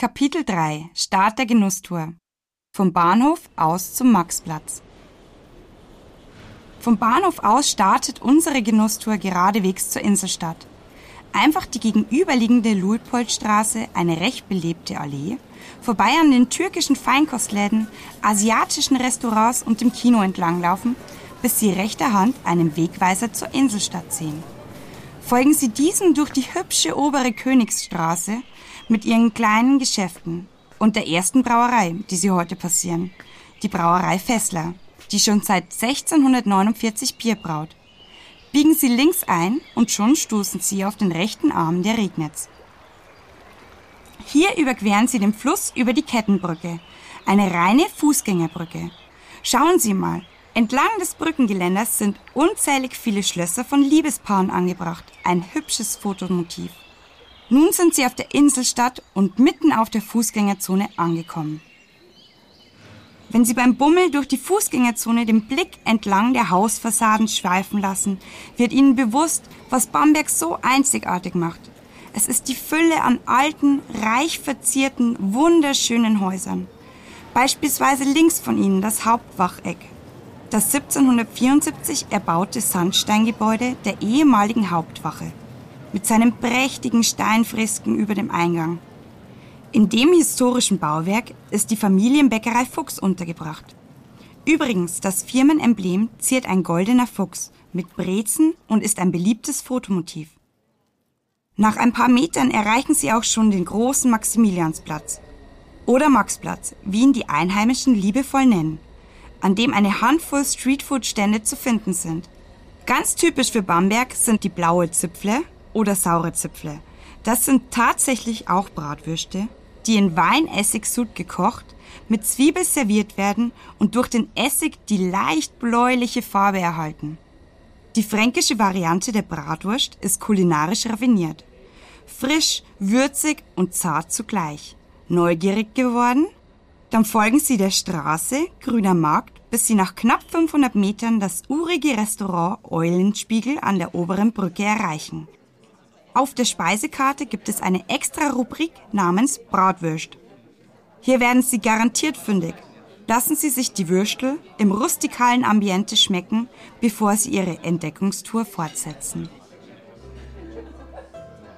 Kapitel 3 Start der Genusstour Vom Bahnhof aus zum Maxplatz Vom Bahnhof aus startet unsere Genusstour geradewegs zur Inselstadt. Einfach die gegenüberliegende Luitpoldstraße, eine recht belebte Allee, vorbei an den türkischen Feinkostläden, asiatischen Restaurants und dem Kino entlanglaufen, bis Sie rechter Hand einen Wegweiser zur Inselstadt sehen. Folgen Sie diesem durch die hübsche obere Königsstraße mit ihren kleinen Geschäften und der ersten Brauerei, die Sie heute passieren, die Brauerei Fessler, die schon seit 1649 Bier braut. Biegen Sie links ein und schon stoßen Sie auf den rechten Arm der Regnitz. Hier überqueren Sie den Fluss über die Kettenbrücke, eine reine Fußgängerbrücke. Schauen Sie mal, entlang des Brückengeländers sind unzählig viele Schlösser von Liebespaaren angebracht, ein hübsches Fotomotiv. Nun sind sie auf der Inselstadt und mitten auf der Fußgängerzone angekommen. Wenn Sie beim Bummel durch die Fußgängerzone den Blick entlang der Hausfassaden schweifen lassen, wird Ihnen bewusst, was Bamberg so einzigartig macht. Es ist die Fülle an alten, reich verzierten, wunderschönen Häusern. Beispielsweise links von ihnen das Hauptwacheck. Das 1774 erbaute Sandsteingebäude der ehemaligen Hauptwache. Mit seinen prächtigen Steinfresken über dem Eingang. In dem historischen Bauwerk ist die Familienbäckerei Fuchs untergebracht. Übrigens, das Firmenemblem ziert ein goldener Fuchs mit Brezen und ist ein beliebtes Fotomotiv. Nach ein paar Metern erreichen sie auch schon den großen Maximiliansplatz oder Maxplatz, wie ihn die Einheimischen liebevoll nennen, an dem eine Handvoll Streetfood-Stände zu finden sind. Ganz typisch für Bamberg sind die blaue Zipfle oder saure Zipfle. Das sind tatsächlich auch Bratwürste, die in Weinessigssud gekocht, mit Zwiebel serviert werden und durch den Essig die leicht bläuliche Farbe erhalten. Die fränkische Variante der Bratwurst ist kulinarisch raffiniert. Frisch, würzig und zart zugleich. Neugierig geworden? Dann folgen Sie der Straße, Grüner Markt, bis Sie nach knapp 500 Metern das urige Restaurant Eulenspiegel an der oberen Brücke erreichen. Auf der Speisekarte gibt es eine extra Rubrik namens Bratwürst. Hier werden Sie garantiert fündig. Lassen Sie sich die Würstel im rustikalen Ambiente schmecken, bevor Sie Ihre Entdeckungstour fortsetzen.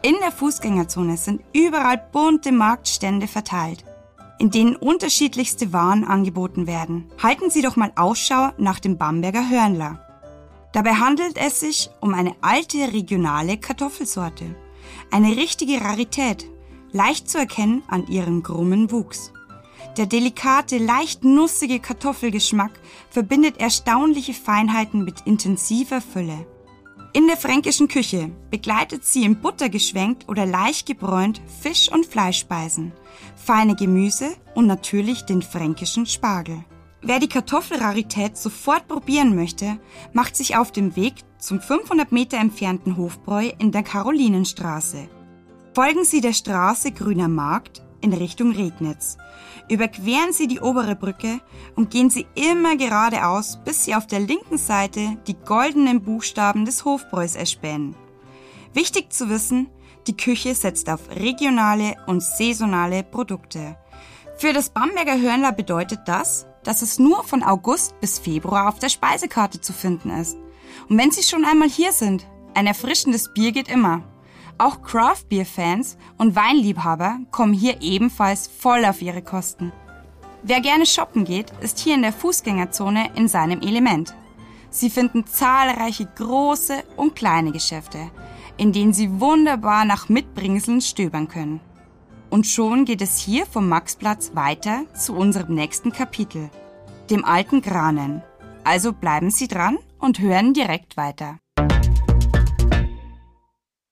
In der Fußgängerzone sind überall bunte Marktstände verteilt, in denen unterschiedlichste Waren angeboten werden. Halten Sie doch mal Ausschau nach dem Bamberger Hörnler. Dabei handelt es sich um eine alte regionale Kartoffelsorte. Eine richtige Rarität, leicht zu erkennen an ihrem krummen Wuchs. Der delikate, leicht nussige Kartoffelgeschmack verbindet erstaunliche Feinheiten mit intensiver Fülle. In der fränkischen Küche begleitet sie in Butter geschwenkt oder leicht gebräunt Fisch- und Fleischspeisen, feine Gemüse und natürlich den fränkischen Spargel. Wer die Kartoffelrarität sofort probieren möchte, macht sich auf den Weg zum 500 Meter entfernten Hofbräu in der Karolinenstraße. Folgen Sie der Straße Grüner Markt in Richtung Regnitz. Überqueren Sie die obere Brücke und gehen Sie immer geradeaus, bis Sie auf der linken Seite die goldenen Buchstaben des Hofbräus erspähen. Wichtig zu wissen, die Küche setzt auf regionale und saisonale Produkte. Für das Bamberger Hörnler bedeutet das, dass es nur von August bis Februar auf der Speisekarte zu finden ist. Und wenn Sie schon einmal hier sind, ein erfrischendes Bier geht immer. Auch Craft Beer Fans und Weinliebhaber kommen hier ebenfalls voll auf ihre Kosten. Wer gerne shoppen geht, ist hier in der Fußgängerzone in seinem Element. Sie finden zahlreiche große und kleine Geschäfte, in denen Sie wunderbar nach Mitbringseln stöbern können. Und schon geht es hier vom Maxplatz weiter zu unserem nächsten Kapitel, dem alten Granen. Also bleiben Sie dran und hören direkt weiter.